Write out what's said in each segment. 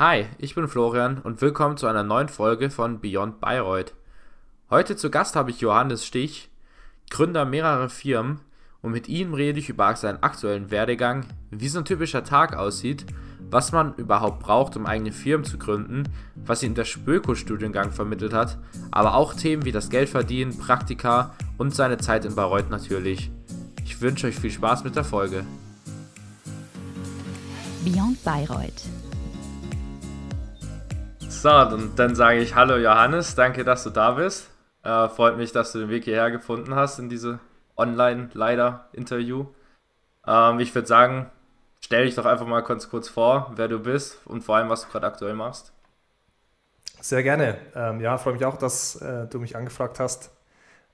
Hi, ich bin Florian und willkommen zu einer neuen Folge von Beyond Bayreuth. Heute zu Gast habe ich Johannes Stich, Gründer mehrerer Firmen und mit ihm rede ich über seinen aktuellen Werdegang, wie so ein typischer Tag aussieht, was man überhaupt braucht, um eigene Firmen zu gründen, was ihm der Spöko-Studiengang vermittelt hat, aber auch Themen wie das Geldverdienen, Praktika und seine Zeit in Bayreuth natürlich. Ich wünsche euch viel Spaß mit der Folge. Beyond Bayreuth. So, und dann sage ich Hallo Johannes, danke, dass du da bist. Äh, freut mich, dass du den Weg hierher gefunden hast in diese Online-Leider-Interview. Ähm, ich würde sagen, stell dich doch einfach mal kurz, kurz vor, wer du bist und vor allem, was du gerade aktuell machst. Sehr gerne. Ähm, ja, freue mich auch, dass äh, du mich angefragt hast.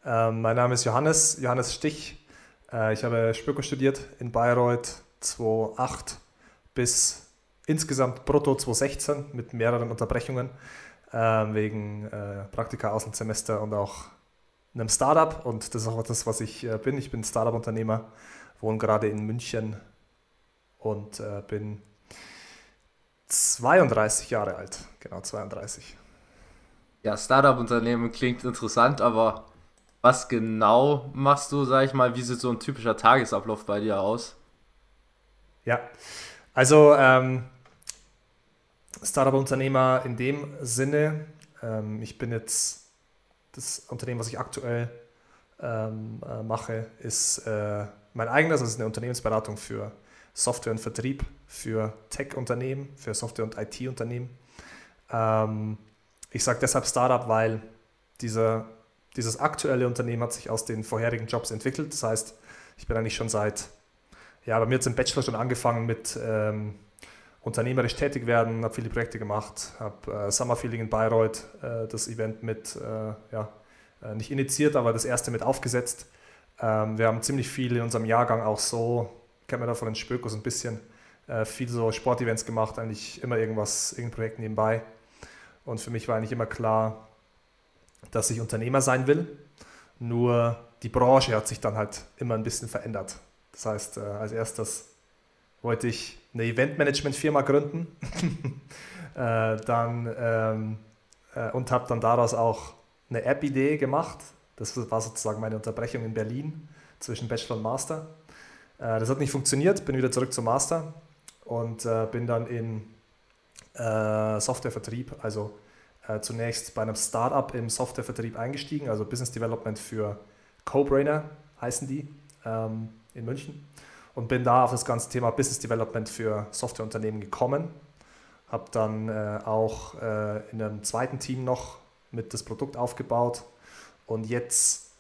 Ähm, mein Name ist Johannes, Johannes Stich. Äh, ich habe Spöko studiert in Bayreuth 2008 bis insgesamt brutto 2016 mit mehreren Unterbrechungen äh, wegen äh, Praktika, Auslandssemester und auch einem Startup. Und das ist auch das, was ich äh, bin. Ich bin Startup-Unternehmer, wohne gerade in München und äh, bin 32 Jahre alt. Genau, 32. Ja, Startup-Unternehmen klingt interessant, aber was genau machst du, sag ich mal, wie sieht so ein typischer Tagesablauf bei dir aus? Ja, also ähm, Startup-Unternehmer in dem Sinne, ähm, ich bin jetzt, das Unternehmen, was ich aktuell ähm, äh, mache, ist äh, mein eigenes, das ist eine Unternehmensberatung für Software und Vertrieb, für Tech-Unternehmen, für Software- und IT-Unternehmen. Ähm, ich sage deshalb Startup, weil dieser, dieses aktuelle Unternehmen hat sich aus den vorherigen Jobs entwickelt. Das heißt, ich bin eigentlich schon seit, ja, bei mir jetzt im Bachelor schon angefangen mit ähm, unternehmerisch tätig werden, habe viele Projekte gemacht, habe äh, Summer Feeling in Bayreuth, äh, das Event mit, äh, ja, äh, nicht initiiert, aber das erste mit aufgesetzt. Ähm, wir haben ziemlich viel in unserem Jahrgang auch so, kennt man da von den Spökos ein bisschen, äh, viel so Sportevents gemacht, eigentlich immer irgendwas, irgendein Projekt nebenbei. Und für mich war eigentlich immer klar, dass ich Unternehmer sein will. Nur die Branche hat sich dann halt immer ein bisschen verändert. Das heißt, als erstes wollte ich eine Eventmanagement-Firma gründen äh, dann, ähm, äh, und habe dann daraus auch eine App-Idee gemacht. Das war sozusagen meine Unterbrechung in Berlin zwischen Bachelor und Master. Äh, das hat nicht funktioniert, bin wieder zurück zum Master und äh, bin dann in äh, Softwarevertrieb, also äh, zunächst bei einem Startup im Softwarevertrieb eingestiegen, also Business Development für CoBrainer heißen die ähm, in München und bin da auf das ganze Thema Business Development für Softwareunternehmen gekommen. Habe dann äh, auch äh, in einem zweiten Team noch mit das Produkt aufgebaut und jetzt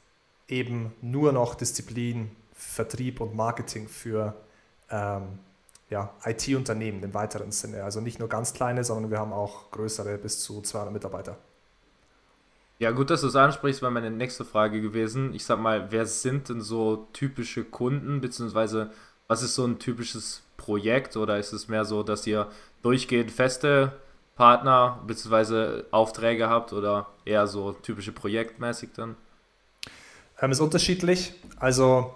eben nur noch Disziplin Vertrieb und Marketing für ähm, ja, IT-Unternehmen im weiteren Sinne. Also nicht nur ganz kleine, sondern wir haben auch größere bis zu 200 Mitarbeiter. Ja, gut, dass du es ansprichst, war meine nächste Frage gewesen. Ich sag mal, wer sind denn so typische Kunden, beziehungsweise was ist so ein typisches Projekt oder ist es mehr so, dass ihr durchgehend feste Partner bzw. Aufträge habt oder eher so typische projektmäßig dann? Ähm, ist unterschiedlich. Also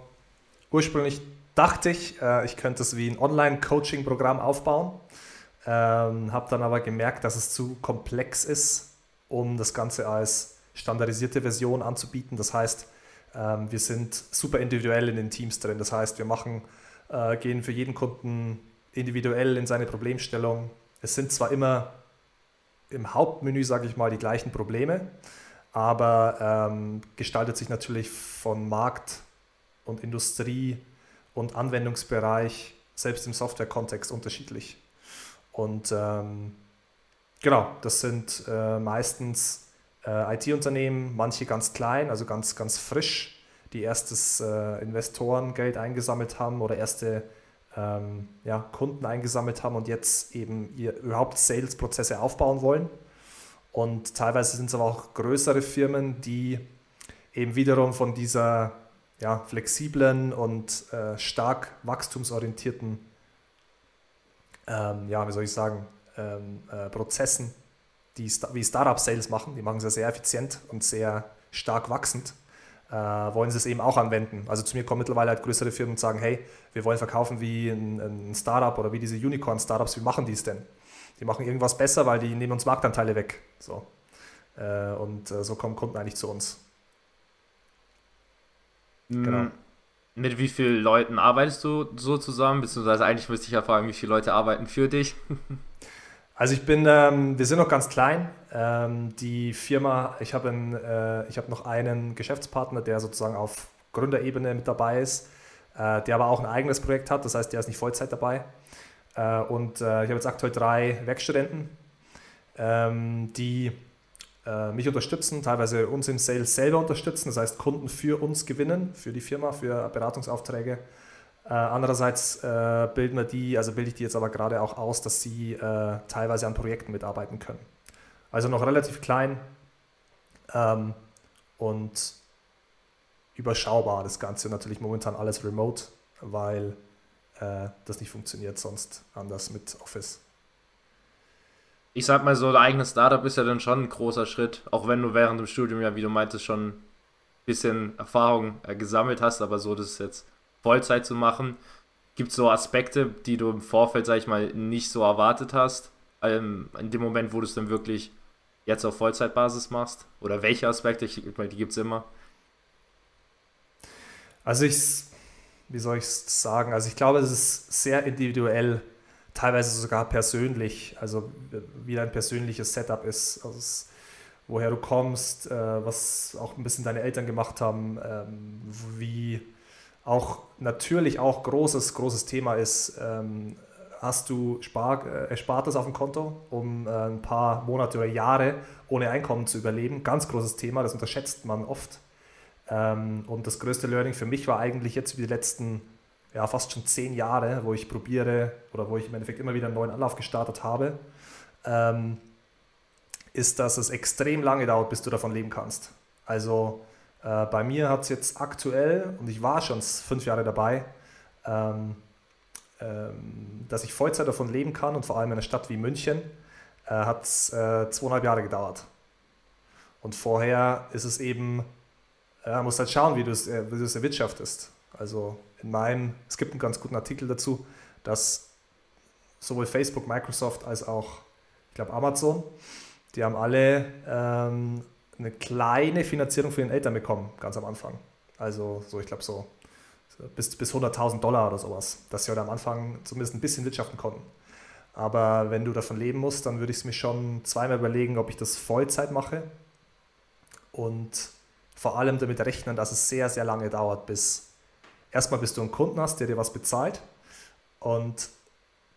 ursprünglich dachte ich, äh, ich könnte es wie ein Online-Coaching-Programm aufbauen, ähm, habe dann aber gemerkt, dass es zu komplex ist, um das Ganze als standardisierte Version anzubieten. Das heißt, ähm, wir sind super individuell in den Teams drin. Das heißt, wir machen äh, gehen für jeden Kunden individuell in seine Problemstellung. Es sind zwar immer im Hauptmenü, sage ich mal, die gleichen Probleme, aber ähm, gestaltet sich natürlich von Markt und Industrie und Anwendungsbereich, selbst im Software-Kontext, unterschiedlich. Und ähm, genau, das sind äh, meistens äh, IT-Unternehmen, manche ganz klein, also ganz, ganz frisch, die erstes äh, Investorengeld eingesammelt haben oder erste ähm, ja, Kunden eingesammelt haben und jetzt eben ihr überhaupt Sales-Prozesse aufbauen wollen. Und teilweise sind es aber auch größere Firmen, die eben wiederum von dieser ja, flexiblen und äh, stark wachstumsorientierten, ähm, ja, wie soll ich sagen, ähm, äh, Prozessen, die wie Startup-Sales machen. Die machen sie sehr effizient und sehr stark wachsend äh, wollen sie es eben auch anwenden. Also zu mir kommen mittlerweile halt größere Firmen und sagen, hey, wir wollen verkaufen wie ein, ein Startup oder wie diese Unicorn-Startups, wie machen die es denn? Die machen irgendwas besser, weil die nehmen uns Marktanteile weg. So. Äh, und äh, so kommen Kunden eigentlich zu uns. Genau. Mit wie vielen Leuten arbeitest du so zusammen? Beziehungsweise eigentlich müsste ich ja fragen, wie viele Leute arbeiten für dich? Also ich bin, ähm, wir sind noch ganz klein. Ähm, die Firma, ich habe äh, hab noch einen Geschäftspartner, der sozusagen auf Gründerebene mit dabei ist, äh, der aber auch ein eigenes Projekt hat, das heißt, der ist nicht Vollzeit dabei. Äh, und äh, ich habe jetzt aktuell drei Werkstudenten, ähm, die äh, mich unterstützen, teilweise uns im Sales selber unterstützen, das heißt Kunden für uns gewinnen, für die Firma, für Beratungsaufträge andererseits äh, bilden wir die, also bilde ich die jetzt aber gerade auch aus, dass sie äh, teilweise an Projekten mitarbeiten können. Also noch relativ klein ähm, und überschaubar das Ganze. Natürlich momentan alles remote, weil äh, das nicht funktioniert sonst anders mit Office. Ich sag mal so, ein eigenes Startup ist ja dann schon ein großer Schritt, auch wenn du während dem Studium ja, wie du meintest, schon ein bisschen Erfahrung äh, gesammelt hast, aber so, das ist jetzt Vollzeit zu machen. Gibt es so Aspekte, die du im Vorfeld, sag ich mal, nicht so erwartet hast? Ähm, in dem Moment, wo du es dann wirklich jetzt auf Vollzeitbasis machst? Oder welche Aspekte? Ich meine, die gibt es immer. Also ich, wie soll ich es sagen? Also ich glaube, es ist sehr individuell, teilweise sogar persönlich, also wie dein persönliches Setup ist, also woher du kommst, äh, was auch ein bisschen deine Eltern gemacht haben, ähm, wie auch natürlich auch großes, großes Thema ist, ähm, hast du Spar äh, Erspartes auf dem Konto, um äh, ein paar Monate oder Jahre ohne Einkommen zu überleben. Ganz großes Thema, das unterschätzt man oft. Ähm, und das größte Learning für mich war eigentlich jetzt wie die letzten ja, fast schon zehn Jahre, wo ich probiere oder wo ich im Endeffekt immer wieder einen neuen Anlauf gestartet habe, ähm, ist, dass es extrem lange dauert, bis du davon leben kannst. Also äh, bei mir hat es jetzt aktuell, und ich war schon fünf Jahre dabei, ähm, ähm, dass ich Vollzeit davon leben kann und vor allem in einer Stadt wie München äh, hat es äh, zweieinhalb Jahre gedauert. Und vorher ist es eben, äh, musst halt schauen, wie du es äh, erwirtschaftest. Also in meinem, es gibt einen ganz guten Artikel dazu, dass sowohl Facebook, Microsoft als auch, ich glaube, Amazon, die haben alle ähm, eine kleine Finanzierung für den Eltern bekommen, ganz am Anfang. Also so, ich glaube so bis, bis 100.000 Dollar oder sowas, dass sie halt am Anfang zumindest ein bisschen wirtschaften konnten. Aber wenn du davon leben musst, dann würde ich es mir schon zweimal überlegen, ob ich das Vollzeit mache und vor allem damit rechnen, dass es sehr, sehr lange dauert, bis erstmal bis du einen Kunden hast, der dir was bezahlt und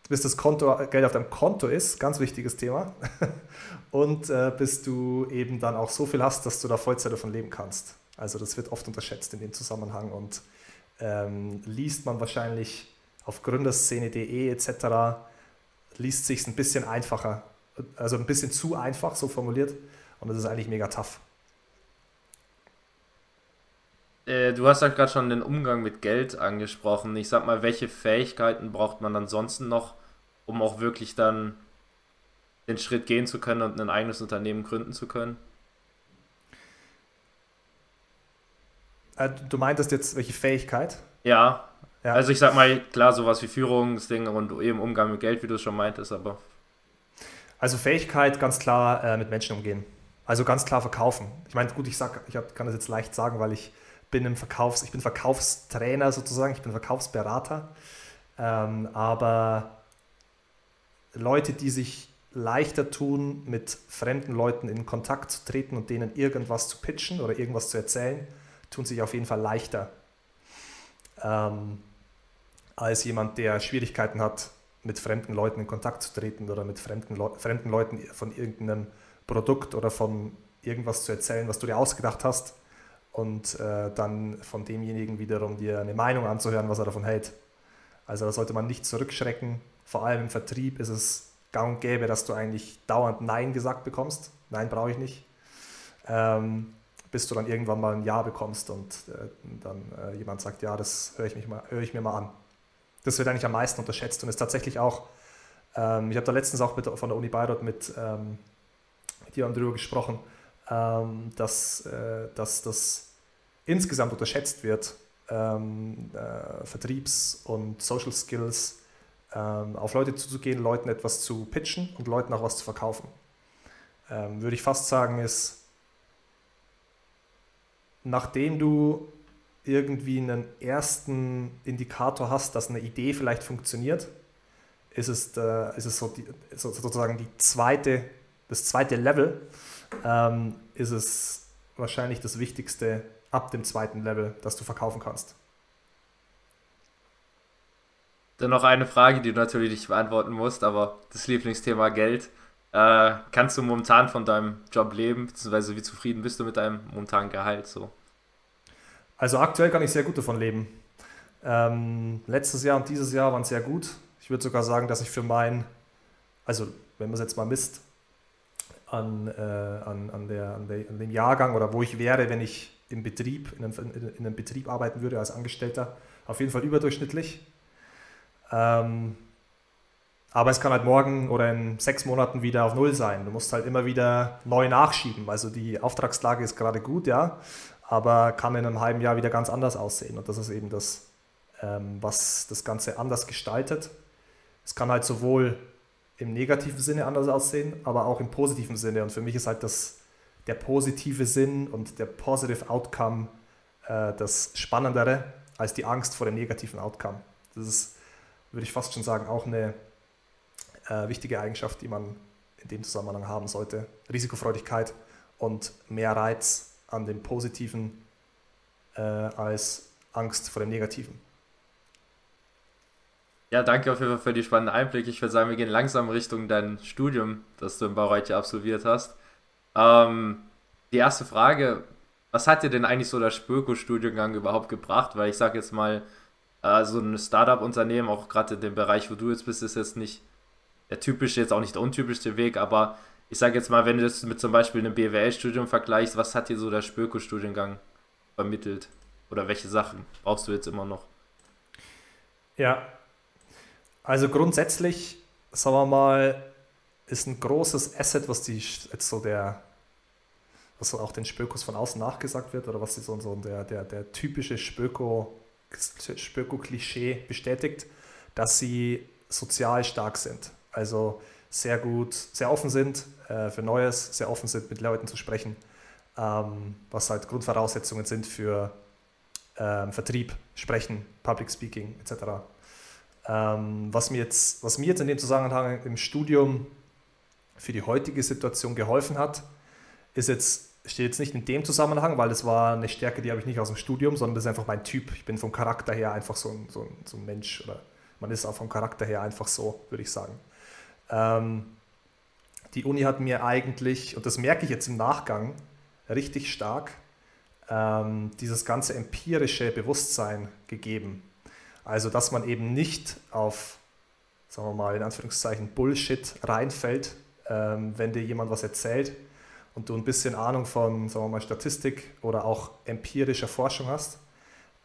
bis das Konto, Geld auf deinem Konto ist, ganz wichtiges Thema. Und äh, bis du eben dann auch so viel hast, dass du da Vollzeit davon leben kannst. Also das wird oft unterschätzt in dem Zusammenhang und ähm, liest man wahrscheinlich auf gründerszene.de etc. liest sich ein bisschen einfacher, also ein bisschen zu einfach so formuliert und das ist eigentlich mega tough. Äh, du hast ja gerade schon den Umgang mit Geld angesprochen. Ich sag mal, welche Fähigkeiten braucht man ansonsten noch, um auch wirklich dann den Schritt gehen zu können und ein eigenes Unternehmen gründen zu können? Äh, du meintest jetzt welche Fähigkeit? Ja. ja. Also ich sag mal, klar, sowas wie Führungsdinge und eben Umgang mit Geld, wie du es schon meintest, aber. Also Fähigkeit, ganz klar äh, mit Menschen umgehen. Also ganz klar verkaufen. Ich meine, gut, ich, sag, ich kann das jetzt leicht sagen, weil ich bin im Verkaufs, ich bin Verkaufstrainer sozusagen, ich bin Verkaufsberater. Ähm, aber Leute, die sich leichter tun, mit fremden Leuten in Kontakt zu treten und denen irgendwas zu pitchen oder irgendwas zu erzählen, tun sich auf jeden Fall leichter ähm, als jemand, der Schwierigkeiten hat, mit fremden Leuten in Kontakt zu treten oder mit fremden, Le fremden Leuten von irgendeinem Produkt oder von irgendwas zu erzählen, was du dir ausgedacht hast und äh, dann von demjenigen wiederum dir eine Meinung anzuhören, was er davon hält. Also da sollte man nicht zurückschrecken. Vor allem im Vertrieb ist es gang und gäbe, dass du eigentlich dauernd Nein gesagt bekommst. Nein, brauche ich nicht. Ähm, bis du dann irgendwann mal ein Ja bekommst und äh, dann äh, jemand sagt, ja, das höre ich, hör ich mir mal an. Das wird eigentlich am meisten unterschätzt und ist tatsächlich auch, ähm, ich habe da letztens auch mit, von der Uni Bayreuth mit, ähm, mit jemandem darüber gesprochen, ähm, dass, äh, dass das insgesamt unterschätzt wird, ähm, äh, Vertriebs- und Social Skills ähm, auf Leute zuzugehen, Leuten etwas zu pitchen und Leuten auch was zu verkaufen. Ähm, würde ich fast sagen, ist, nachdem du irgendwie einen ersten Indikator hast, dass eine Idee vielleicht funktioniert, ist es, äh, ist es so die, sozusagen die zweite, das zweite Level, ähm, ist es wahrscheinlich das Wichtigste ab dem zweiten Level, das du verkaufen kannst. Dann noch eine Frage, die du natürlich nicht beantworten musst, aber das Lieblingsthema Geld. Äh, kannst du momentan von deinem Job leben, beziehungsweise wie zufrieden bist du mit deinem momentanen Gehalt so? Also aktuell kann ich sehr gut davon leben. Ähm, letztes Jahr und dieses Jahr waren sehr gut. Ich würde sogar sagen, dass ich für mein, also wenn man es jetzt mal misst, an, äh, an, an, der, an, der, an dem Jahrgang oder wo ich wäre, wenn ich im Betrieb, in einem, in einem Betrieb arbeiten würde als Angestellter, auf jeden Fall überdurchschnittlich. Ähm, aber es kann halt morgen oder in sechs Monaten wieder auf Null sein. Du musst halt immer wieder neu nachschieben. Also die Auftragslage ist gerade gut, ja, aber kann in einem halben Jahr wieder ganz anders aussehen. Und das ist eben das, ähm, was das Ganze anders gestaltet. Es kann halt sowohl im negativen Sinne anders aussehen, aber auch im positiven Sinne. Und für mich ist halt das, der positive Sinn und der positive Outcome äh, das Spannendere als die Angst vor dem negativen Outcome. Das ist, würde ich fast schon sagen, auch eine äh, wichtige Eigenschaft, die man in dem Zusammenhang haben sollte. Risikofreudigkeit und mehr Reiz an dem Positiven äh, als Angst vor dem Negativen. Ja, danke auf jeden Fall für die spannenden Einblicke. Ich würde sagen, wir gehen langsam Richtung dein Studium, das du in Bayreuth absolviert hast. Ähm, die erste Frage, was hat dir denn eigentlich so der Spöko-Studiengang überhaupt gebracht? Weil ich sage jetzt mal, äh, so ein Startup-Unternehmen, auch gerade in dem Bereich, wo du jetzt bist, ist jetzt nicht der typische, jetzt auch nicht der untypischste Weg, aber ich sage jetzt mal, wenn du das mit zum Beispiel einem BWL-Studium vergleichst, was hat dir so der Spöko-Studiengang vermittelt? Oder welche Sachen brauchst du jetzt immer noch? Ja, also grundsätzlich, sagen wir mal, ist ein großes Asset, was die jetzt so der, was auch den Spökos von außen nachgesagt wird, oder was so, so der, der, der typische Spöko, Spöko-Klischee bestätigt, dass sie sozial stark sind. Also sehr gut, sehr offen sind äh, für Neues, sehr offen sind, mit Leuten zu sprechen, ähm, was halt Grundvoraussetzungen sind für ähm, Vertrieb, Sprechen, Public Speaking etc. Ähm, was, mir jetzt, was mir jetzt in dem Zusammenhang im Studium für die heutige Situation geholfen hat, ist jetzt, steht jetzt nicht in dem Zusammenhang, weil das war eine Stärke, die habe ich nicht aus dem Studium, sondern das ist einfach mein Typ. Ich bin vom Charakter her einfach so ein, so ein, so ein Mensch oder man ist auch vom Charakter her einfach so, würde ich sagen. Ähm, die Uni hat mir eigentlich, und das merke ich jetzt im Nachgang richtig stark, ähm, dieses ganze empirische Bewusstsein gegeben. Also, dass man eben nicht auf, sagen wir mal, in Anführungszeichen Bullshit reinfällt, ähm, wenn dir jemand was erzählt und du ein bisschen Ahnung von, sagen wir mal, Statistik oder auch empirischer Forschung hast,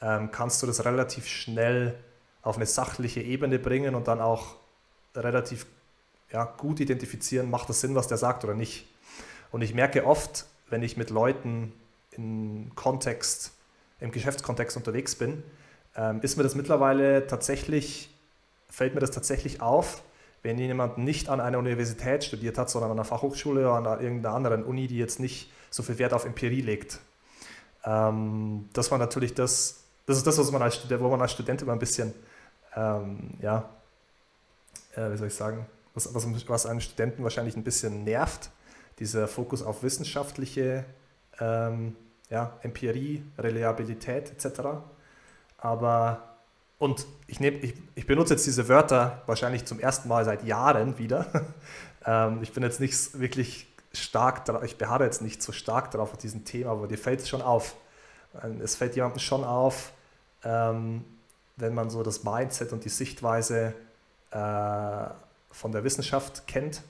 ähm, kannst du das relativ schnell auf eine sachliche Ebene bringen und dann auch relativ ja, gut identifizieren, macht das Sinn, was der sagt oder nicht. Und ich merke oft, wenn ich mit Leuten im Kontext, im Geschäftskontext unterwegs bin, ähm, ist mir das mittlerweile tatsächlich, fällt mir das tatsächlich auf, wenn jemand nicht an einer Universität studiert hat, sondern an einer Fachhochschule oder an irgendeiner anderen Uni, die jetzt nicht so viel Wert auf Empirie legt. Ähm, das war natürlich das, das ist das, was man als, wo man als Student immer ein bisschen, ähm, ja, äh, wie soll ich sagen, was, was, was einen Studenten wahrscheinlich ein bisschen nervt, dieser Fokus auf wissenschaftliche ähm, ja, Empirie, Reliabilität etc. Aber, und ich, nehm, ich, ich benutze jetzt diese Wörter wahrscheinlich zum ersten Mal seit Jahren wieder. ähm, ich bin jetzt nicht wirklich stark, ich beharre jetzt nicht so stark darauf auf diesem Thema, aber dir fällt es schon auf. Ähm, es fällt jemandem schon auf, ähm, wenn man so das Mindset und die Sichtweise äh, von der Wissenschaft kennt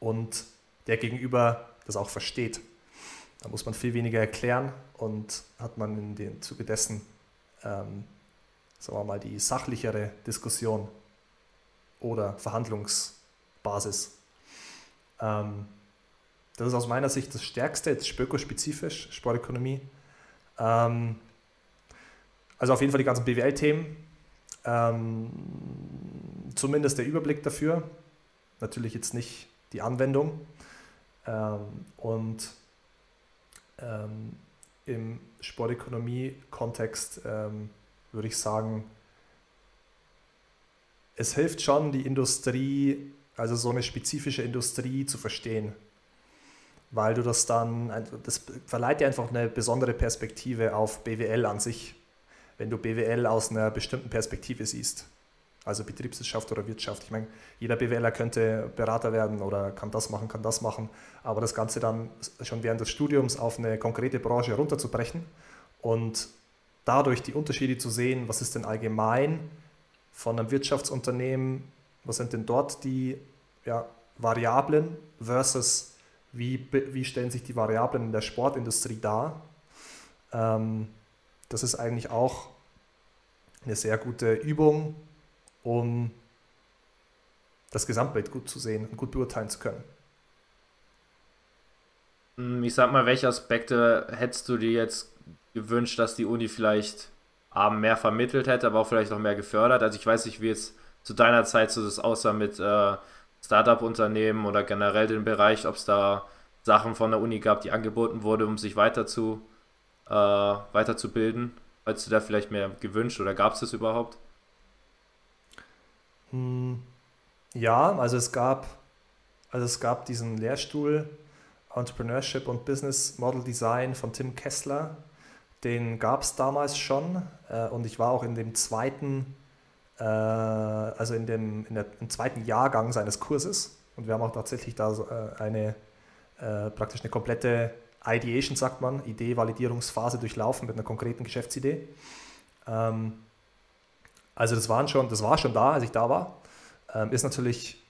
und der Gegenüber das auch versteht. Da muss man viel weniger erklären und hat man in dem Zuge dessen ähm, sagen wir mal, die sachlichere Diskussion oder Verhandlungsbasis. Ähm, das ist aus meiner Sicht das Stärkste, jetzt spökospezifisch, Sportökonomie. Ähm, also auf jeden Fall die ganzen BWL-Themen, Ähm, zumindest der Überblick dafür. Natürlich jetzt nicht die Anwendung. Ähm, und ähm, im Sportökonomie-Kontext ähm, würde ich sagen, es hilft schon, die Industrie, also so eine spezifische Industrie zu verstehen. Weil du das dann, das verleiht dir einfach eine besondere Perspektive auf BWL an sich, wenn du BWL aus einer bestimmten Perspektive siehst. Also Betriebswirtschaft oder Wirtschaft. Ich meine, jeder BWLer könnte Berater werden oder kann das machen, kann das machen. Aber das Ganze dann schon während des Studiums auf eine konkrete Branche runterzubrechen und dadurch die Unterschiede zu sehen, was ist denn allgemein von einem Wirtschaftsunternehmen, was sind denn dort die ja, Variablen versus wie, wie stellen sich die Variablen in der Sportindustrie dar. Ähm, das ist eigentlich auch eine sehr gute Übung, um das Gesamtbild gut zu sehen und gut beurteilen zu können. Hm, ich sag mal, welche Aspekte hättest du dir jetzt gewünscht, dass die Uni vielleicht mehr vermittelt hätte, aber auch vielleicht auch mehr gefördert? Also ich weiß nicht, wie jetzt zu deiner Zeit so das aussah mit äh, Startup-Unternehmen oder generell den Bereich, ob es da Sachen von der Uni gab, die angeboten wurden, um sich weiter zu, äh, weiterzubilden. Hättest du da vielleicht mehr gewünscht oder gab es das überhaupt? Hm, ja, also es gab, also es gab diesen Lehrstuhl Entrepreneurship und Business Model Design von Tim Kessler. Den gab es damals schon äh, und ich war auch in dem zweiten, äh, also in dem, in der, im zweiten Jahrgang seines Kurses und wir haben auch tatsächlich da so, äh, eine äh, praktisch eine komplette Ideation, sagt man, Idee-Validierungsphase durchlaufen mit einer konkreten Geschäftsidee. Ähm, also das, waren schon, das war schon da, als ich da war. Ähm, ist natürlich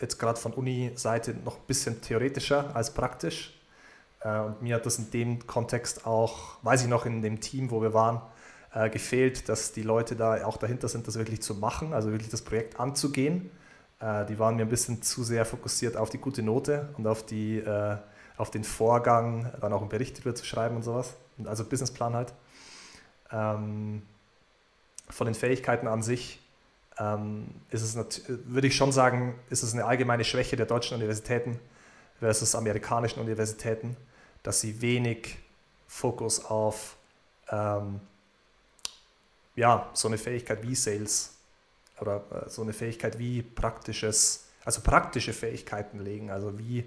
jetzt gerade von Uni-Seite noch ein bisschen theoretischer als praktisch. Äh, und mir hat das in dem Kontext auch, weiß ich noch, in dem Team, wo wir waren, äh, gefehlt, dass die Leute da auch dahinter sind, das wirklich zu machen, also wirklich das Projekt anzugehen. Äh, die waren mir ein bisschen zu sehr fokussiert auf die gute Note und auf, die, äh, auf den Vorgang, dann auch einen Bericht darüber zu schreiben und sowas. Also Businessplan halt. Ähm, von den Fähigkeiten an sich ähm, ist es, würde ich schon sagen, ist es eine allgemeine Schwäche der deutschen Universitäten versus amerikanischen Universitäten, dass sie wenig Fokus auf ähm, ja, so eine Fähigkeit wie Sales oder äh, so eine Fähigkeit wie praktisches, also praktische Fähigkeiten legen. Also wie,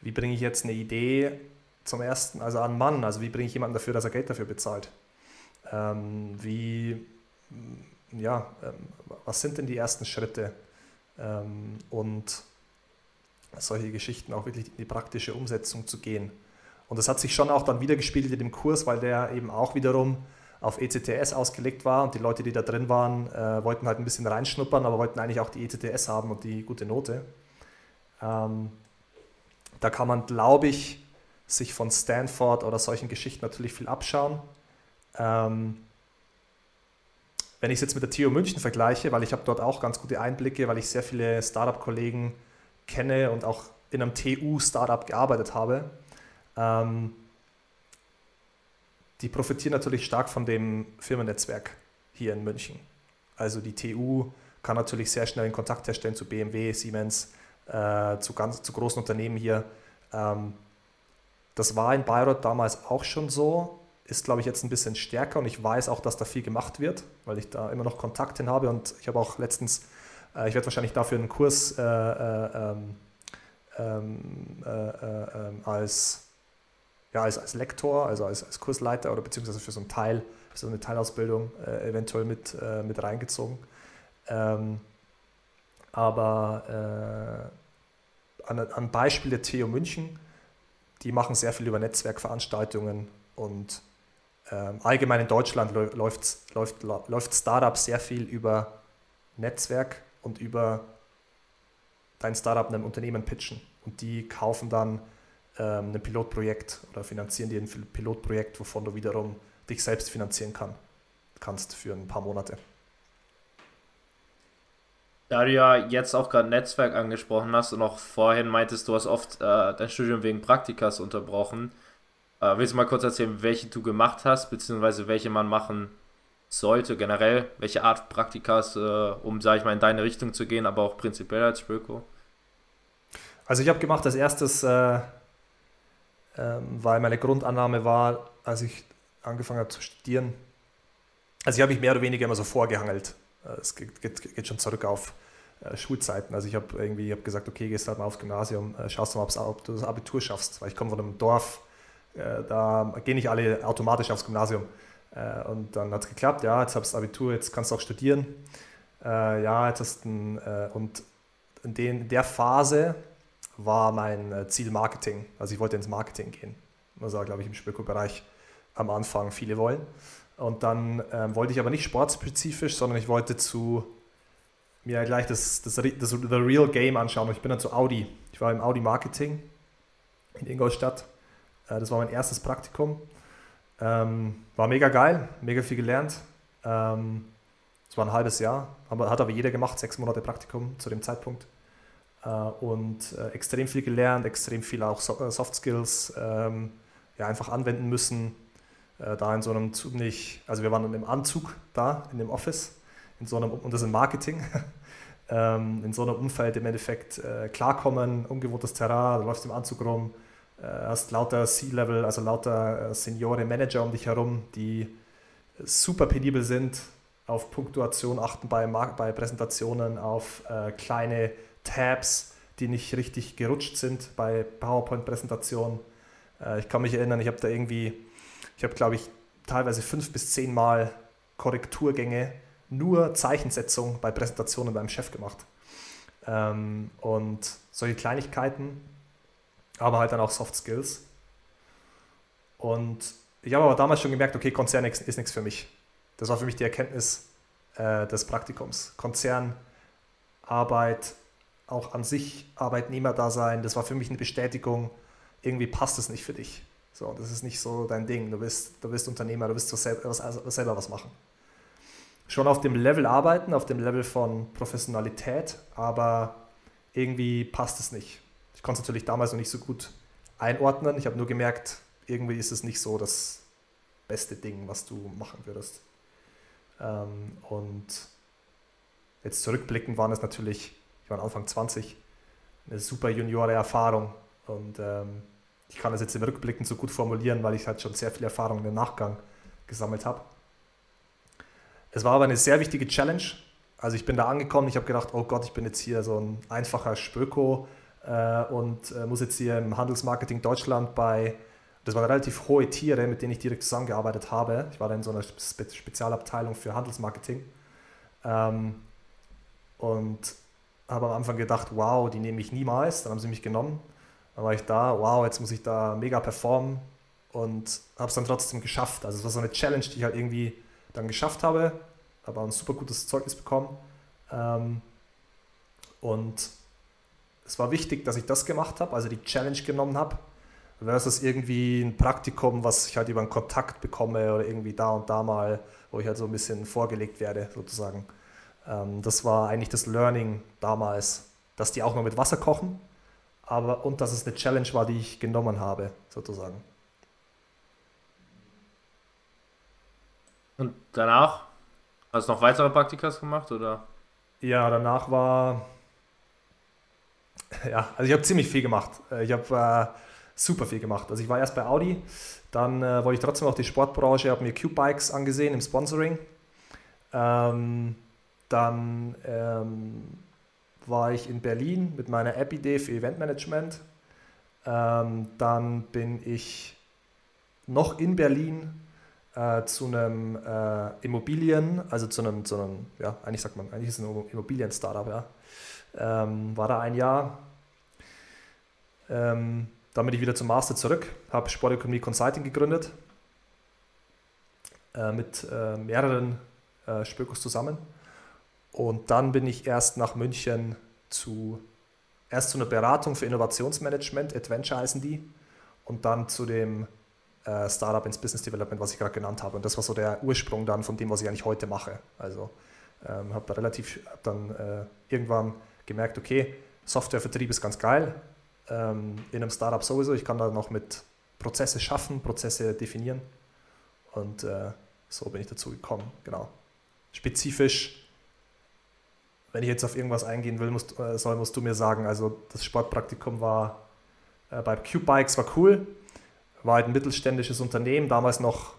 wie bringe ich jetzt eine Idee zum ersten, also an Mann, also wie bringe ich jemanden dafür, dass er Geld dafür bezahlt? Ähm, wie ja, ähm, was sind denn die ersten Schritte? Ähm, und solche Geschichten auch wirklich in die praktische Umsetzung zu gehen. Und das hat sich schon auch dann wieder gespiegelt in dem Kurs, weil der eben auch wiederum auf ECTS ausgelegt war und die Leute, die da drin waren, äh, wollten halt ein bisschen reinschnuppern, aber wollten eigentlich auch die ECTS haben und die gute Note. Ähm, da kann man, glaube ich, sich von Stanford oder solchen Geschichten natürlich viel abschauen. Wenn ich es jetzt mit der TU München vergleiche, weil ich habe dort auch ganz gute Einblicke, weil ich sehr viele Startup-Kollegen kenne und auch in einem TU-Startup gearbeitet habe, ähm, die profitieren natürlich stark von dem Firmennetzwerk hier in München. Also die TU kann natürlich sehr schnell einen Kontakt herstellen zu BMW, Siemens, äh, zu, ganz, zu großen Unternehmen hier. Ähm, das war in Bayreuth damals auch schon so ist, glaube ich, jetzt ein bisschen stärker und ich weiß auch, dass da viel gemacht wird, weil ich da immer noch Kontakt hin habe und ich habe auch letztens, äh, ich werde wahrscheinlich dafür einen Kurs äh, äh, ähm, ähm äh, äh, als, ja, als, als Lektor, also als, als Kursleiter oder beziehungsweise für so einen Teil, für so eine Teilausbildung äh, eventuell mit, mit reingezogen. Ähm, aber an, an Beispiel der TU München, die machen sehr viel über Netzwerkveranstaltungen und allgemein in Deutschland läuft, läuft, läuft Startup sehr viel über Netzwerk und über dein Startup einem Unternehmen pitchen. Und die kaufen dann ähm, ein Pilotprojekt oder finanzieren dir ein Pilotprojekt, wovon du wiederum dich selbst finanzieren kann, kannst für ein paar Monate. Da du ja jetzt auch gerade Netzwerk angesprochen hast und auch vorhin meintest, du hast oft äh, dein Studium wegen Praktikas unterbrochen. Äh, willst du mal kurz erzählen, welche du gemacht hast, beziehungsweise welche man machen sollte, generell, welche Art Praktikas, äh, um, sage ich mal, in deine Richtung zu gehen, aber auch prinzipiell als Spöko? Also ich habe gemacht als erstes, äh, ähm, weil meine Grundannahme war, als ich angefangen habe zu studieren, also ich habe mich mehr oder weniger immer so vorgehangelt. Äh, es geht, geht, geht schon zurück auf äh, Schulzeiten. Also ich habe irgendwie hab gesagt, okay, gehst halt mal aufs Gymnasium, äh, schaust mal, ob du das Abitur schaffst, weil ich komme von einem Dorf, da gehen nicht alle automatisch aufs Gymnasium. Äh, und dann hat es geklappt, ja, jetzt hast du Abitur, jetzt kannst du auch studieren. Äh, ja, jetzt hast du ein, und in, den, in der Phase war mein Ziel Marketing. Also ich wollte ins Marketing gehen. Das war, glaube ich, im Spöko-Bereich am Anfang viele wollen. Und dann ähm, wollte ich aber nicht sportspezifisch, sondern ich wollte zu mir gleich das, das, das, das The Real Game anschauen. Und ich bin dann zu Audi. Ich war im Audi Marketing in Ingolstadt. Äh, das war mein erstes Praktikum. Ähm, war mega geil, mega viel gelernt. Ähm, es war ein halbes Jahr, hat aber jeder gemacht, sechs Monate Praktikum zu dem Zeitpunkt. Äh, und äh, extrem viel gelernt, extrem viel auch so, äh, Soft Skills ähm, ja, einfach anwenden müssen. Äh, da in so einem ziemlich, also wir waren in einem Anzug da, in dem Office, in so einem, und das ist Marketing. ähm, in so einem Umfeld im Endeffekt klarkommen, ungewohntes Terrain, du läufst im Anzug rum, hast lauter C-Level, also lauter äh, Seniore, Manager um dich herum, die super penibel sind, auf Punktuation achten bei, bei Präsentationen, auf äh, kleine Tabs, die nicht richtig gerutscht sind bei PowerPoint-Präsentationen. Äh, ich kann mich erinnern, ich habe da irgendwie, ich habe glaube ich teilweise fünf bis zehn Mal Korrekturgänge nur Zeichensetzung bei Präsentationen beim Chef gemacht. Ähm, und solche Kleinigkeiten, aber halt dann auch Soft Skills. Und ich habe aber damals schon gemerkt, okay, Konzern ist, nichts für mich. Das war für mich die Erkenntnis äh, des Praktikums. Konzernarbeit, auch an sich Arbeitnehmerdasein, das war für mich eine Bestätigung, irgendwie passt es nicht für dich. So, das ist nicht so dein Ding. Du bist, du bist Unternehmer, du willst selber, selber was machen schon auf dem Level arbeiten, auf dem Level von Professionalität, aber irgendwie passt es nicht. Konnte es natürlich damals noch nicht so gut einordnen. Ich habe nur gemerkt, irgendwie ist es nicht so das beste Ding, was du machen würdest. Ähm, und jetzt zurückblickend waren es natürlich, ich war Anfang 20, eine super Juniore Erfahrung. Und ähm, ich kann das jetzt im Rückblicken so gut formulieren, weil ich halt schon sehr viel Erfahrung im Nachgang gesammelt habe. Es war aber eine sehr wichtige Challenge. Also ich bin da angekommen, ich habe gedacht, oh Gott, ich bin jetzt hier so ein einfacher Spöko äh, und äh, muss jetzt hier im Handelsmarketing Deutschland bei, das waren relativ hohe Tiere, mit denen ich direkt zusammengearbeitet habe. Ich war da in so einer Spe Spezialabteilung für Handelsmarketing. Ähm, und habe am Anfang gedacht, wow, die nehme ich niemals. Dann haben sie mich genommen. Dann war ich da, wow, jetzt muss ich da mega performen und habe es dann trotzdem geschafft. Also es war so eine Challenge, die ich halt irgendwie dann geschafft habe. Habe ein super gutes Zeugnis bekommen. Ähm, und es war wichtig, dass ich das gemacht habe, also die Challenge genommen habe, versus irgendwie ein Praktikum, was ich halt über einen Kontakt bekomme oder irgendwie da und da mal, wo ich halt so ein bisschen vorgelegt werde, sozusagen. Ähm, das war eigentlich das Learning damals, dass die auch noch mit Wasser kochen, aber und dass es eine Challenge war, die ich genommen habe, sozusagen. Und danach? Hast du noch weitere Praktikas gemacht oder? Ja, danach war. Ja, also ich habe ziemlich viel gemacht. Äh, ich habe äh, super viel gemacht. Also ich war erst bei Audi, dann äh, wollte ich trotzdem auch die Sportbranche, habe mir Q-Bikes angesehen im Sponsoring. Ähm, dann ähm, war ich in Berlin mit meiner App-Idee für Eventmanagement. Ähm, dann bin ich noch in Berlin äh, zu einem äh, Immobilien, also zu einem, zu einem, ja, eigentlich sagt man, eigentlich ist es ein Immobilien-Startup, ja. Ähm, war da ein Jahr. Ähm, dann bin ich wieder zum Master zurück, habe Sportökonomie Consulting gegründet, äh, mit äh, mehreren äh, Spökos zusammen. Und dann bin ich erst nach München zu, erst zu einer Beratung für Innovationsmanagement, Adventure heißen die, und dann zu dem äh, Startup ins Business Development, was ich gerade genannt habe. Und das war so der Ursprung dann von dem, was ich eigentlich heute mache. Also ähm, habe da relativ, hab dann äh, irgendwann gemerkt, okay, Softwarevertrieb ist ganz geil. Ähm, in einem Startup sowieso. Ich kann da noch mit Prozesse schaffen, Prozesse definieren. Und äh, so bin ich dazu gekommen, genau. Spezifisch, wenn ich jetzt auf irgendwas eingehen will, musst, äh, soll, musst du mir sagen, also das Sportpraktikum war äh, bei Q-Bikes war cool, war halt ein mittelständisches Unternehmen, damals noch,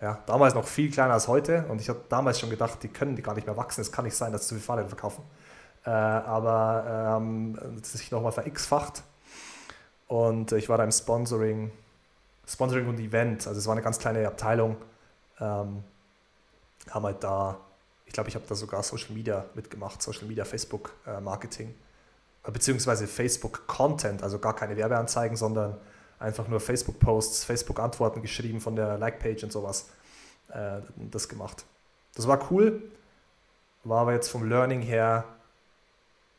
ja, damals noch viel kleiner als heute und ich habe damals schon gedacht, die können die gar nicht mehr wachsen, es kann nicht sein, dass sie zu viele Fahrräder verkaufen. Äh, aber ähm, sich nochmal ver-X-facht. Und ich war da im Sponsoring, Sponsoring und Event, also es war eine ganz kleine Abteilung, ähm, haben halt da, ich glaube, ich habe da sogar Social Media mitgemacht, Social Media, Facebook äh, Marketing, äh, beziehungsweise Facebook Content, also gar keine Werbeanzeigen, sondern einfach nur Facebook-Posts, Facebook-Antworten geschrieben von der Like-Page und sowas. Äh, das gemacht. Das war cool, war aber jetzt vom Learning her,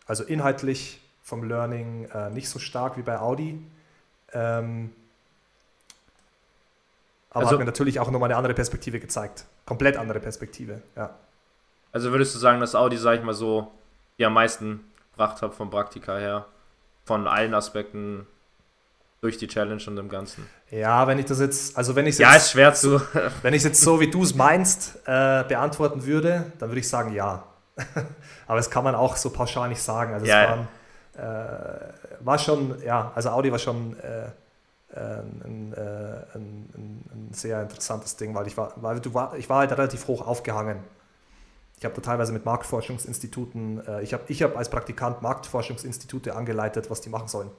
also inhaltlich vom Learning äh, nicht so stark wie bei Audi. Ähm, aber also, hat mir natürlich auch nochmal eine andere Perspektive gezeigt. Komplett andere Perspektive, ja. Also würdest du sagen, dass Audi, sag ich mal so, die am meisten gebracht hat vom Praktika her? Von allen Aspekten durch die Challenge und dem Ganzen. Ja, wenn ich das jetzt, also wenn ich Ja, ist schwer zu. wenn ich es jetzt so, wie du es meinst, äh, beantworten würde, dann würde ich sagen ja. Aber das kann man auch so pauschal nicht sagen. Also ja, es waren, äh, war schon, ja, also Audi war schon äh, ein, ein, ein, ein, sehr interessantes Ding, weil ich war, weil du war, ich war halt relativ hoch aufgehangen. Ich habe da teilweise mit Marktforschungsinstituten, äh, ich habe ich hab als Praktikant Marktforschungsinstitute angeleitet, was die machen sollen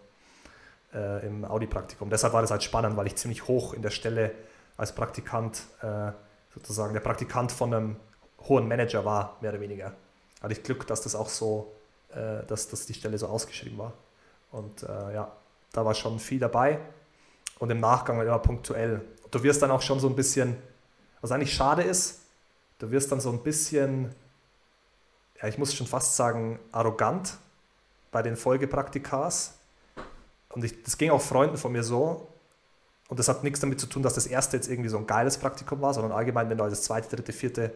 äh, im Audi-Praktikum. Deshalb war das halt spannend, weil ich ziemlich hoch in der Stelle als Praktikant, äh, sozusagen der Praktikant von einem hohen Manager war, mehr oder weniger. Hatte ich Glück, dass das auch so, äh, dass, dass die Stelle so ausgeschrieben war. Und äh, ja, da war schon viel dabei und im Nachgang immer punktuell. Du wirst dann auch schon so ein bisschen, was eigentlich schade ist, du wirst dann so ein bisschen, ja, ich muss schon fast sagen, arrogant bei den Folgepraktikas. Und ich, das ging auch Freunden von mir so. Und das hat nichts damit zu tun, dass das erste jetzt irgendwie so ein geiles Praktikum war, sondern allgemein, wenn du das zweite, dritte, vierte,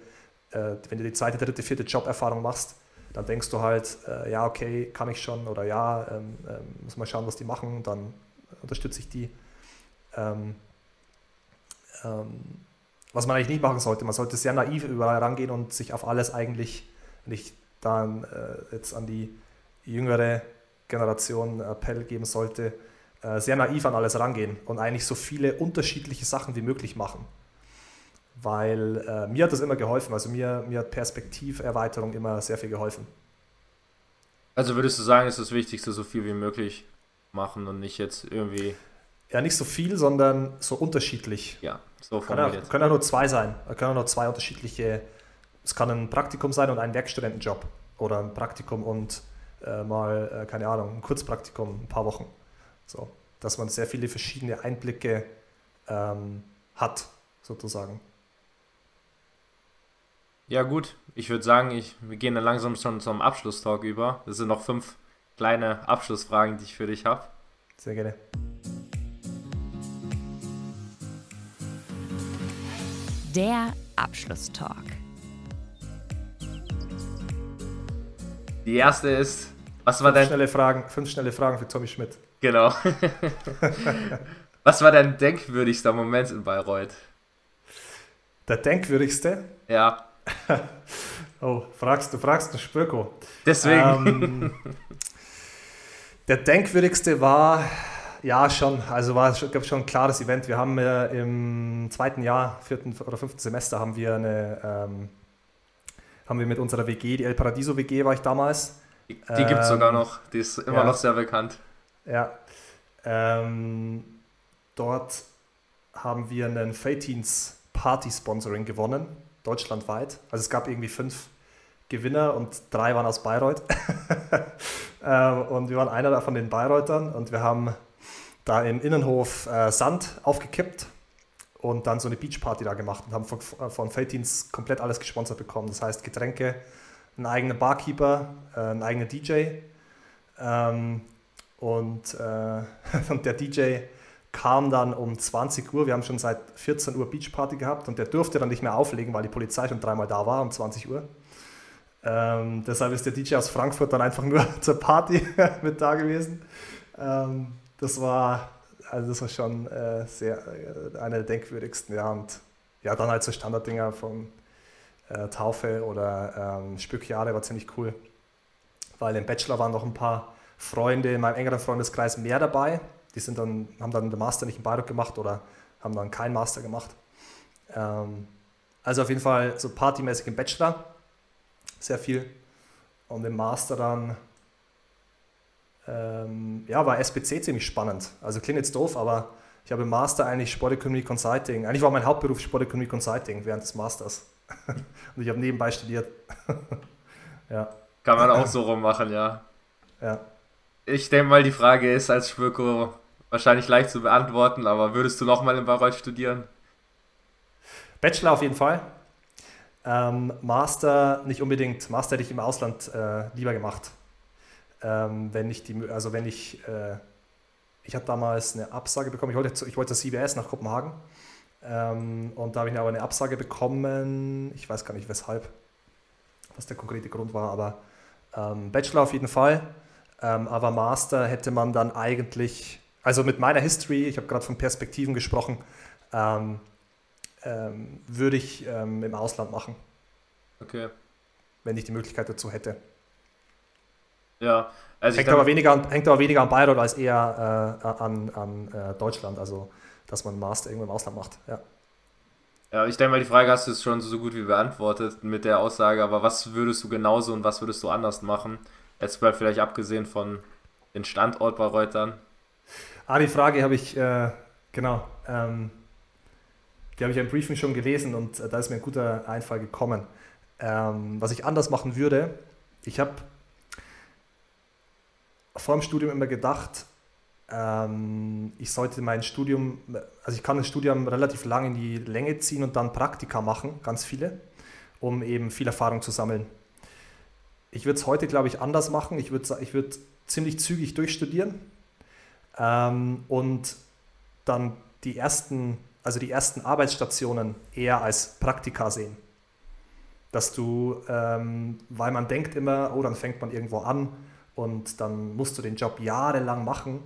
äh, wenn du die zweite, dritte, vierte Joberfahrung machst, dann denkst du halt, äh, ja, okay, kann ich schon oder ja, ähm, ähm, muss mal schauen, was die machen, dann unterstütze ich die. Ähm, ähm, was man eigentlich nicht machen sollte. Man sollte sehr naiv überall rangehen und sich auf alles eigentlich, wenn ich dann äh, jetzt an die jüngere Generation Appell geben sollte, äh, sehr naiv an alles rangehen und eigentlich so viele unterschiedliche Sachen wie möglich machen. Weil äh, mir hat das immer geholfen, also mir, mir hat Perspektiverweiterung immer sehr viel geholfen. Also würdest du sagen, ist das Wichtigste, so viel wie möglich machen und nicht jetzt irgendwie ja, nicht so viel, sondern so unterschiedlich. Ja, so formuliert. Können, können ja nur zwei sein. Können ja nur zwei unterschiedliche. Es kann ein Praktikum sein und ein Werkstudentenjob. Oder ein Praktikum und äh, mal, äh, keine Ahnung, ein Kurzpraktikum, ein paar Wochen. So, dass man sehr viele verschiedene Einblicke ähm, hat, sozusagen. Ja, gut. Ich würde sagen, ich, wir gehen dann langsam schon zum Abschlusstalk über. Das sind noch fünf kleine Abschlussfragen, die ich für dich habe. Sehr gerne. Der Abschlusstalk. Die erste ist, was war fünf dein... Schnelle Fragen, fünf schnelle Fragen für Tommy Schmidt. Genau. was war dein denkwürdigster Moment in Bayreuth? Der denkwürdigste? Ja. oh, fragst du fragst du Spöko. Deswegen. Ähm, der denkwürdigste war ja, schon. Also war es schon ein klares Event. Wir haben äh, im zweiten Jahr, vierten oder fünften Semester, haben wir eine, ähm, haben wir mit unserer WG, die El Paradiso WG war ich damals. Die, die gibt es ähm, sogar noch. Die ist immer ja, noch sehr bekannt. Ja. Ähm, dort haben wir einen Fatins Party Sponsoring gewonnen, deutschlandweit. Also es gab irgendwie fünf Gewinner und drei waren aus Bayreuth. ähm, und wir waren einer von den Bayreutern und wir haben da im Innenhof äh, Sand aufgekippt und dann so eine Beachparty da gemacht und haben von, von Feltins komplett alles gesponsert bekommen. Das heißt Getränke, einen eigenen Barkeeper, äh, einen eigenen DJ ähm, und, äh, und der DJ kam dann um 20 Uhr, wir haben schon seit 14 Uhr Beachparty gehabt und der durfte dann nicht mehr auflegen, weil die Polizei schon dreimal da war um 20 Uhr. Ähm, deshalb ist der DJ aus Frankfurt dann einfach nur zur Party mit da gewesen. Ähm, das war, also das war schon äh, sehr, äh, einer der denkwürdigsten, ja. Und ja, dann halt so Standarddinger von äh, Taufe oder ähm, Spückjahre war ziemlich cool, weil im Bachelor waren noch ein paar Freunde in meinem engeren Freundeskreis mehr dabei. Die sind dann, haben dann den Master nicht in Bayreuth gemacht oder haben dann keinen Master gemacht. Ähm, also auf jeden Fall so partymäßig im Bachelor sehr viel und im Master dann ähm, ja, war SPC ziemlich spannend. Also klingt jetzt doof, aber ich habe im Master eigentlich Sporteconomie Consulting. Eigentlich war mein Hauptberuf Sporteconomie Consulting während des Masters. und ich habe nebenbei studiert. ja. Kann man auch so rummachen, ja. Ja. Ich denke mal, die Frage ist als Spürko wahrscheinlich leicht zu beantworten, aber würdest du nochmal in Bayreuth studieren? Bachelor auf jeden Fall. Ähm, Master nicht unbedingt. Master hätte ich im Ausland äh, lieber gemacht. Ähm, wenn ich die, also wenn ich, äh, ich habe damals eine Absage bekommen. Ich wollte, ich wollte CBS nach Kopenhagen. Ähm, und da habe ich aber eine Absage bekommen. Ich weiß gar nicht weshalb, was der konkrete Grund war, aber ähm, Bachelor auf jeden Fall. Ähm, aber Master hätte man dann eigentlich, also mit meiner History, ich habe gerade von Perspektiven gesprochen, ähm, ähm, würde ich ähm, im Ausland machen. Okay. Wenn ich die Möglichkeit dazu hätte. Ja, also hängt, aber weniger an, hängt aber weniger an Bayreuth als eher äh, an, an äh, Deutschland, also dass man Master irgendwo im Ausland macht. Ja. Ja, ich denke mal, die Frage hast du jetzt schon so gut wie beantwortet mit der Aussage, aber was würdest du genauso und was würdest du anders machen? Jetzt mal vielleicht abgesehen von den Standort bei Reutern. Ah, die Frage habe ich, äh, genau, ähm, die habe ich im Briefing schon gelesen und äh, da ist mir ein guter Einfall gekommen. Ähm, was ich anders machen würde, ich habe vor dem Studium immer gedacht, ähm, ich sollte mein Studium, also ich kann das Studium relativ lang in die Länge ziehen und dann Praktika machen, ganz viele, um eben viel Erfahrung zu sammeln. Ich würde es heute, glaube ich, anders machen. Ich würde ich würd ziemlich zügig durchstudieren ähm, und dann die ersten also die ersten Arbeitsstationen eher als Praktika sehen. Dass du, ähm, weil man denkt immer, oh, dann fängt man irgendwo an und dann musst du den Job jahrelang machen.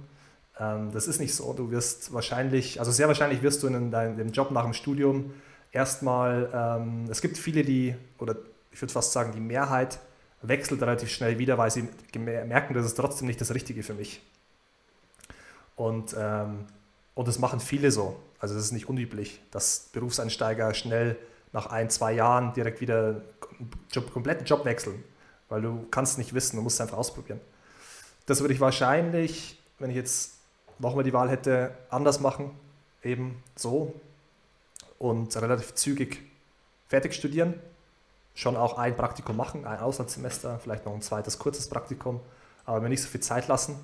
Ähm, das ist nicht so. Du wirst wahrscheinlich, also sehr wahrscheinlich wirst du in deinem Job nach dem Studium erstmal, ähm, es gibt viele, die, oder ich würde fast sagen, die Mehrheit wechselt relativ schnell wieder, weil sie merken, das ist trotzdem nicht das Richtige für mich. Und, ähm, und das machen viele so. Also es ist nicht unüblich, dass Berufseinsteiger schnell nach ein, zwei Jahren direkt wieder Job, kompletten Job wechseln, weil du kannst nicht wissen, du musst es einfach ausprobieren. Das würde ich wahrscheinlich, wenn ich jetzt nochmal die Wahl hätte, anders machen, eben so und relativ zügig fertig studieren, schon auch ein Praktikum machen, ein Auslandssemester, vielleicht noch ein zweites kurzes Praktikum, aber mir nicht so viel Zeit lassen,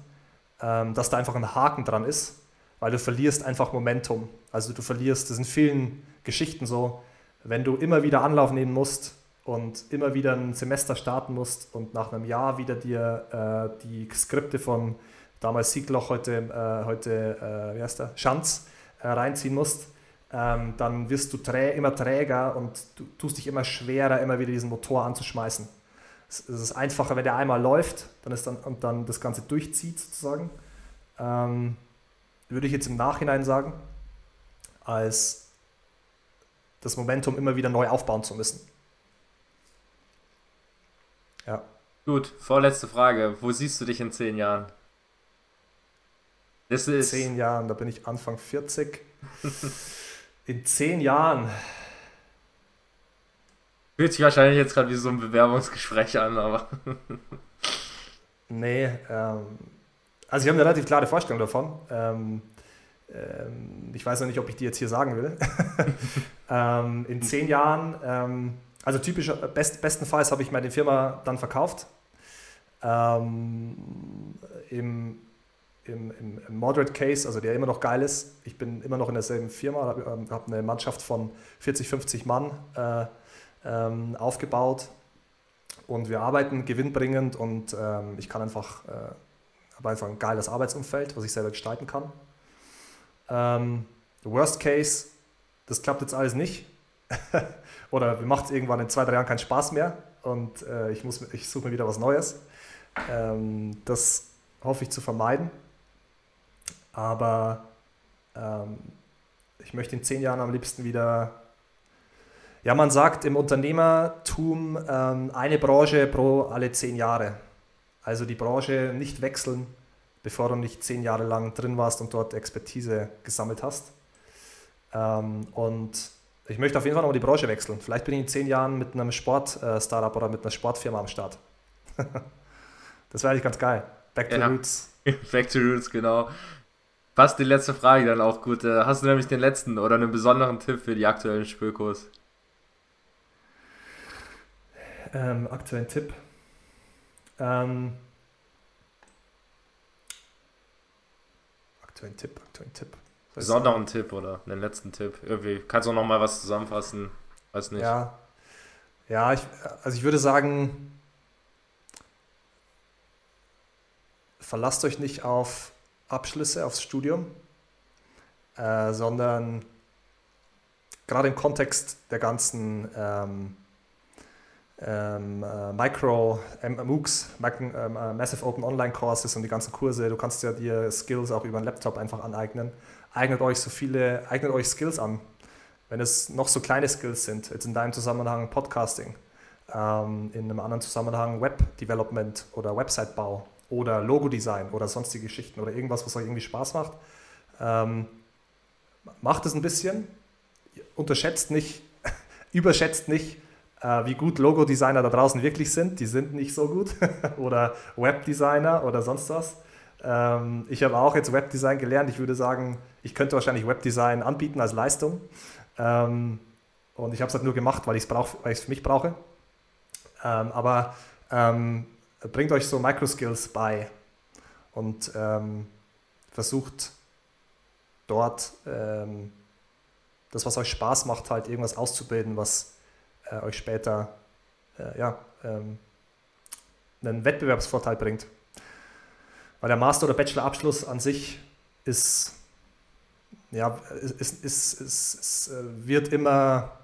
dass da einfach ein Haken dran ist, weil du verlierst einfach Momentum. Also du verlierst, das in vielen Geschichten so, wenn du immer wieder Anlauf nehmen musst und immer wieder ein Semester starten musst und nach einem Jahr wieder dir äh, die Skripte von damals Siegloch, heute, äh, heute äh, wie heißt der? Schanz äh, reinziehen musst, ähm, dann wirst du trä immer träger und du tust dich immer schwerer, immer wieder diesen Motor anzuschmeißen. Es, ist einfacher, wenn der einmal läuft dann ist dann, und dann das Ganze durchzieht sozusagen. Ähm, würde ich jetzt im Nachhinein sagen, als das Momentum immer wieder neu aufbauen zu müssen. Ja. Gut, vorletzte Frage. Wo siehst du dich in zehn Jahren? Das ist zehn Jahren, da bin ich Anfang 40. in zehn Jahren. Fühlt sich wahrscheinlich jetzt gerade wie so ein Bewerbungsgespräch an, aber. nee, ähm, also ich habe eine relativ klare Vorstellung davon. Ähm, ähm, ich weiß noch nicht, ob ich die jetzt hier sagen will. ähm, in zehn Jahren, ähm, also typisch, best, bestenfalls habe ich meine Firma dann verkauft. Ähm, im, im, im, Moderate Case, also der immer noch geil ist. Ich bin immer noch in derselben Firma, habe hab eine Mannschaft von 40, 50 Mann äh, aufgebaut und wir arbeiten gewinnbringend und ich kann einfach äh, habe einfach ein geiles Arbeitsumfeld, was ich selber gestalten kann. Ähm, worst Case, das klappt jetzt alles nicht. Oder mir macht es irgendwann in zwei, drei Jahren keinen Spaß mehr und äh, ich, ich suche mir wieder was Neues. Ähm, das hoffe ich zu vermeiden. Aber ähm, ich möchte in zehn Jahren am liebsten wieder Ja, man sagt im Unternehmertum ähm, eine Branche pro alle zehn Jahre. Also die Branche nicht wechseln, bevor du nicht zehn Jahre lang drin warst und dort Expertise gesammelt hast. Ähm, und ich möchte auf jeden Fall nochmal die Branche wechseln. Vielleicht bin ich in zehn Jahren mit einem Sport-Startup oder mit einer Sportfirma am Start. das wäre eigentlich ganz geil. Back to ja. Roots. Back to Roots, genau. Passt die letzte Frage dann auch gut. Äh, hast du nämlich den letzten oder einen besonderen Tipp für die aktuellen Spürkurs? Ähm, aktuellen Tipp. Ähm, aktuellen Tipp, aktuellen Tipp. Besonderen Tipp oder einen letzten Tipp. Irgendwie kannst du noch mal was zusammenfassen. Weiß nicht. Ja, ja ich, also ich würde sagen, verlasst euch nicht auf Abschlüsse, aufs Studium, äh, sondern gerade im Kontext der ganzen ähm, ähm, äh, Micro, ähm, MOOCs, ähm, äh, Massive Open Online Courses und die ganzen Kurse, du kannst ja dir Skills auch über einen Laptop einfach aneignen. Eignet euch so viele, eignet euch Skills an. Wenn es noch so kleine Skills sind, jetzt in deinem Zusammenhang Podcasting, ähm, in einem anderen Zusammenhang Web Development oder Website-Bau oder Logo-Design oder sonstige Geschichten oder irgendwas, was euch irgendwie Spaß macht. Ähm, macht es ein bisschen, unterschätzt nicht, überschätzt nicht, äh, wie gut Logo-Designer da draußen wirklich sind. Die sind nicht so gut. oder Webdesigner oder sonst was. Ähm, ich habe auch jetzt Webdesign gelernt. Ich würde sagen, ich könnte wahrscheinlich Webdesign anbieten als Leistung. Ähm, und ich habe es halt nur gemacht, weil ich es für mich brauche. Ähm, aber bringt euch so Microskills bei und versucht dort das, was euch Spaß macht, halt irgendwas auszubilden, was äh, euch später äh, ja, ähm, einen Wettbewerbsvorteil bringt. Weil der Master- oder Bachelor-Abschluss an sich ist, ja, ist, ist, ist, äh, wird immer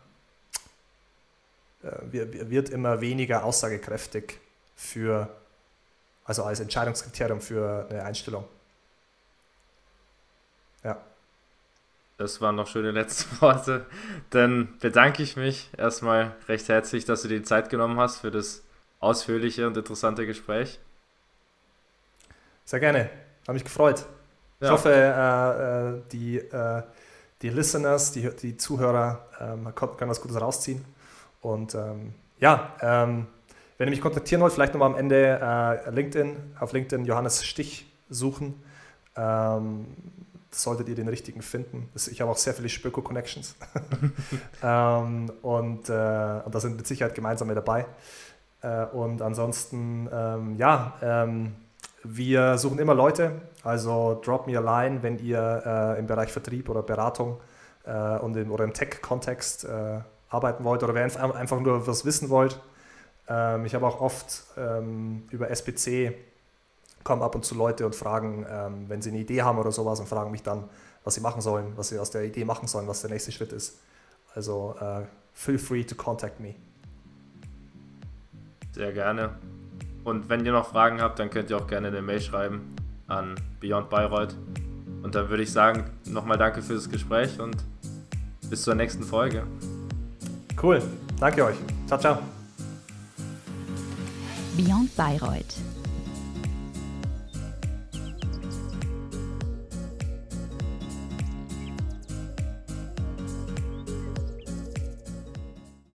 äh, wird immer weniger aussagekräftig für, also als Entscheidungskriterium für eine Einstellung. Ja. Das waren noch schöne letzte Worte. Dann bedanke ich mich erstmal recht herzlich, dass du dir die Zeit genommen hast für das ausführliche und interessante Gespräch. Sehr gerne. Habe mich gefreut. Ja. Ich hoffe, äh, äh, die, äh, die Listeners, die, die Zuhörer ähm, können was Gutes rausziehen. Und ähm, ja, ähm, wenn ihr mich kontaktieren wollt, vielleicht nochmal am Ende äh, LinkedIn, auf LinkedIn Johannes Stich suchen. Ähm, solltet ihr den richtigen finden. Ich habe auch sehr viele Spöko-Connections. ähm, und, äh, und da sind mit Sicherheit gemeinsame dabei. Äh, und ansonsten, ähm, ja, ähm, wir suchen immer Leute. Also drop me a line, wenn ihr äh, im Bereich Vertrieb oder Beratung äh, und im, oder im Tech-Kontext äh, arbeiten wollt oder wenn einfach nur was wissen wollt ähm, ich habe auch oft ähm, über SPC kommen ab und zu Leute und fragen, ähm, wenn sie eine Idee haben oder sowas und fragen mich dann, was sie machen sollen, was sie aus der Idee machen sollen, was der nächste Schritt ist. Also uh, feel free to contact me. Sehr gerne. Und wenn ihr noch Fragen habt, dann könnt ihr auch gerne eine Mail schreiben an Beyond Bayreuth. Und dann würde ich sagen, nochmal danke für das Gespräch und bis zur nächsten Folge. Cool. Danke euch. Ciao, ciao. Beyond Bayreuth